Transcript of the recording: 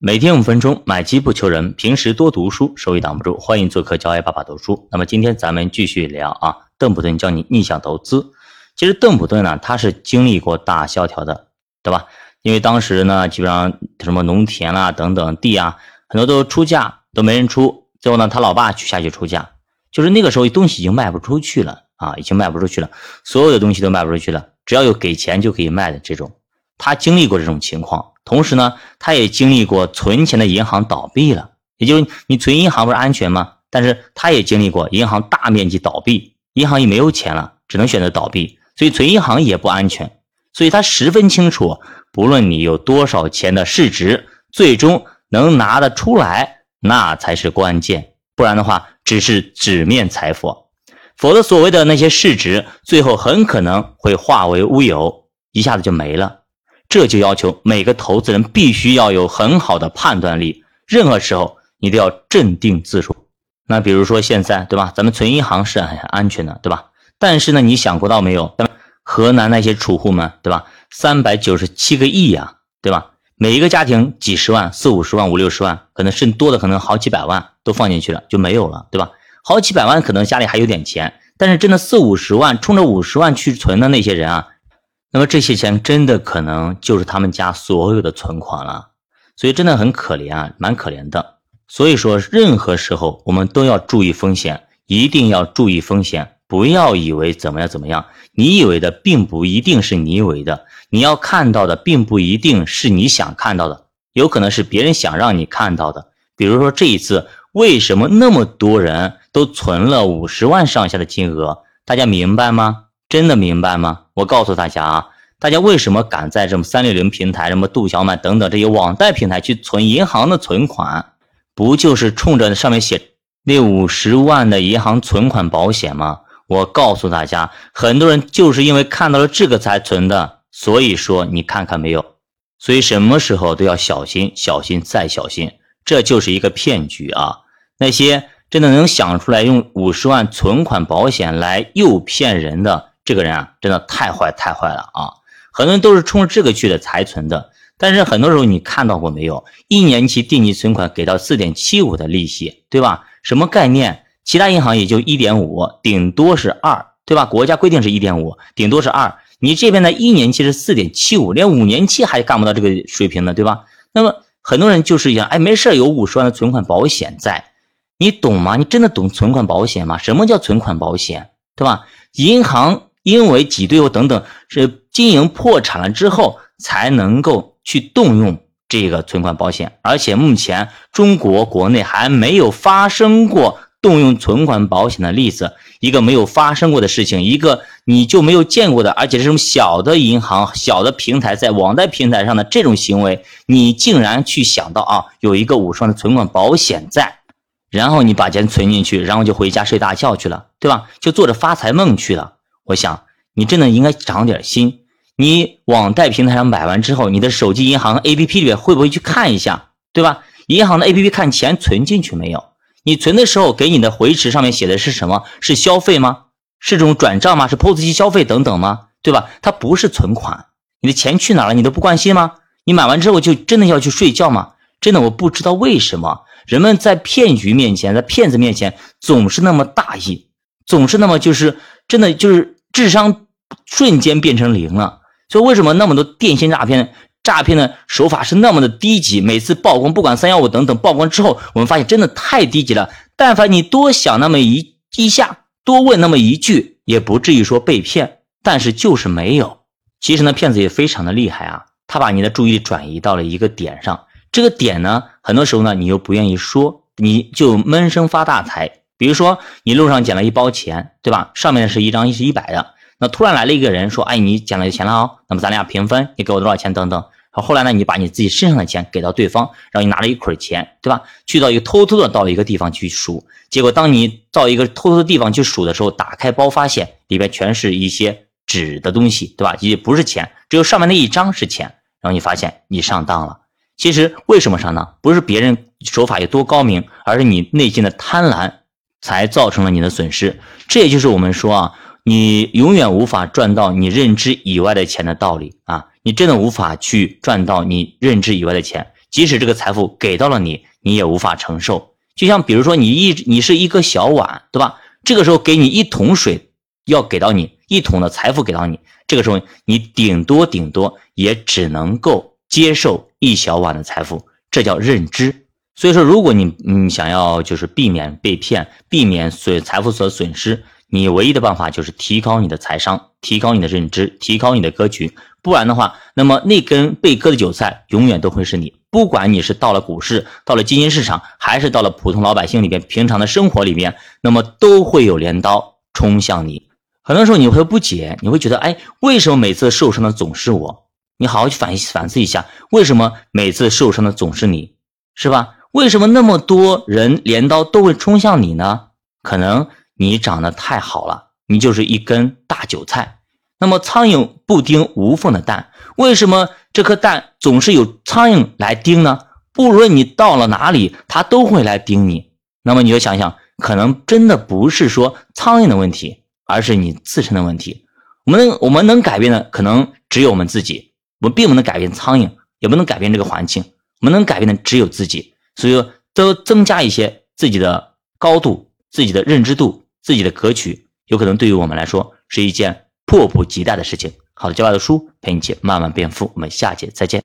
每天五分钟，买基不求人，平时多读书，收益挡不住。欢迎做客教爱爸爸读书。那么今天咱们继续聊啊，邓普顿教你逆向投资。其实邓普顿呢，他是经历过大萧条的，对吧？因为当时呢，基本上什么农田啦等等地啊，很多都出价都没人出，最后呢，他老爸去下去出价，就是那个时候东西已经卖不出去了啊，已经卖不出去了，所有的东西都卖不出去了，只要有给钱就可以卖的这种。他经历过这种情况，同时呢，他也经历过存钱的银行倒闭了，也就是你存银行不是安全吗？但是他也经历过银行大面积倒闭，银行也没有钱了，只能选择倒闭，所以存银行也不安全。所以他十分清楚，不论你有多少钱的市值，最终能拿得出来，那才是关键，不然的话只是纸面财富，否则所谓的那些市值，最后很可能会化为乌有，一下子就没了。这就要求每个投资人必须要有很好的判断力，任何时候你都要镇定自若。那比如说现在，对吧？咱们存银行是很安全的，对吧？但是呢，你想过到没有？咱们河南那些储户们，对吧？三百九十七个亿呀，对吧？每一个家庭几十万、四五十万、五六十万，可能甚多的可能好几百万都放进去了，就没有了，对吧？好几百万可能家里还有点钱，但是真的四五十万冲着五十万去存的那些人啊。那么这些钱真的可能就是他们家所有的存款了，所以真的很可怜啊，蛮可怜的。所以说，任何时候我们都要注意风险，一定要注意风险，不要以为怎么样怎么样，你以为的并不一定是你以为的，你要看到的并不一定是你想看到的，有可能是别人想让你看到的。比如说这一次，为什么那么多人都存了五十万上下的金额？大家明白吗？真的明白吗？我告诉大家啊，大家为什么敢在这么三六零平台、什么度小满等等这些网贷平台去存银行的存款，不就是冲着上面写那五十万的银行存款保险吗？我告诉大家，很多人就是因为看到了这个才存的。所以说，你看看没有？所以什么时候都要小心，小心再小心，这就是一个骗局啊！那些真的能想出来用五十万存款保险来诱骗人的。这个人啊，真的太坏太坏了啊！很多人都是冲着这个去的才存的，但是很多时候你看到过没有？一年期定期存款给到四点七五的利息，对吧？什么概念？其他银行也就一点五，顶多是二，对吧？国家规定是一点五，顶多是二。你这边的一年期是四点七五，连五年期还干不到这个水平呢，对吧？那么很多人就是想，哎，没事有五十万的存款保险在，你懂吗？你真的懂存款保险吗？什么叫存款保险，对吧？银行。因为挤兑或等等是经营破产了之后才能够去动用这个存款保险，而且目前中国国内还没有发生过动用存款保险的例子，一个没有发生过的事情，一个你就没有见过的，而且这种小的银行、小的平台在网贷平台上的这种行为，你竟然去想到啊，有一个五十万的存款保险在，然后你把钱存进去，然后就回家睡大觉去了，对吧？就做着发财梦去了。我想你真的应该长点心。你网贷平台上买完之后，你的手机银行 APP 里面会不会去看一下，对吧？银行的 APP 看钱存进去没有？你存的时候给你的回执上面写的是什么？是消费吗？是这种转账吗？是 POS 机消费等等吗？对吧？它不是存款，你的钱去哪了？你都不关心吗？你买完之后就真的要去睡觉吗？真的我不知道为什么人们在骗局面前，在骗子面前总是那么大意，总是那么就是真的就是。智商瞬间变成零了，所以为什么那么多电信诈骗诈骗的手法是那么的低级？每次曝光，不管三幺五等等曝光之后，我们发现真的太低级了。但凡你多想那么一一下，多问那么一句，也不至于说被骗。但是就是没有。其实呢，骗子也非常的厉害啊，他把你的注意力转移到了一个点上，这个点呢，很多时候呢，你又不愿意说，你就闷声发大财。比如说，你路上捡了一包钱，对吧？上面是一张是一百的。那突然来了一个人说：“哎，你捡了钱了哦，那么咱俩平分，你给我多少钱？等等。”，后来呢，你把你自己身上的钱给到对方，然后你拿了一捆钱，对吧？去到一个偷偷的到一个地方去数。结果当你到一个偷偷的地方去数的时候，打开包发现里边全是一些纸的东西，对吧？也不是钱，只有上面那一张是钱。然后你发现你上当了。其实为什么上当？不是别人手法有多高明，而是你内心的贪婪。才造成了你的损失，这也就是我们说啊，你永远无法赚到你认知以外的钱的道理啊！你真的无法去赚到你认知以外的钱，即使这个财富给到了你，你也无法承受。就像比如说，你一你是一个小碗，对吧？这个时候给你一桶水，要给到你一桶的财富给到你，这个时候你顶多顶多也只能够接受一小碗的财富，这叫认知。所以说，如果你你想要就是避免被骗，避免损财富所损失，你唯一的办法就是提高你的财商，提高你的认知，提高你的格局。不然的话，那么那根被割的韭菜永远都会是你。不管你是到了股市，到了基金市场，还是到了普通老百姓里边平常的生活里面，那么都会有镰刀冲向你。很多时候你会不解，你会觉得，哎，为什么每次受伤的总是我？你好好去反反思一下，为什么每次受伤的总是你，是吧？为什么那么多人镰刀都会冲向你呢？可能你长得太好了，你就是一根大韭菜。那么苍蝇不叮无缝的蛋，为什么这颗蛋总是有苍蝇来叮呢？不论你到了哪里，它都会来叮你。那么你就想想，可能真的不是说苍蝇的问题，而是你自身的问题。我们我们能改变的，可能只有我们自己。我们并不能改变苍蝇，也不能改变这个环境。我们能改变的只有自己。所以说，都增加一些自己的高度、自己的认知度、自己的格局，有可能对于我们来说是一件。迫不及待的事情。好的，教爸的书陪你一起慢慢变富。我们下节再见。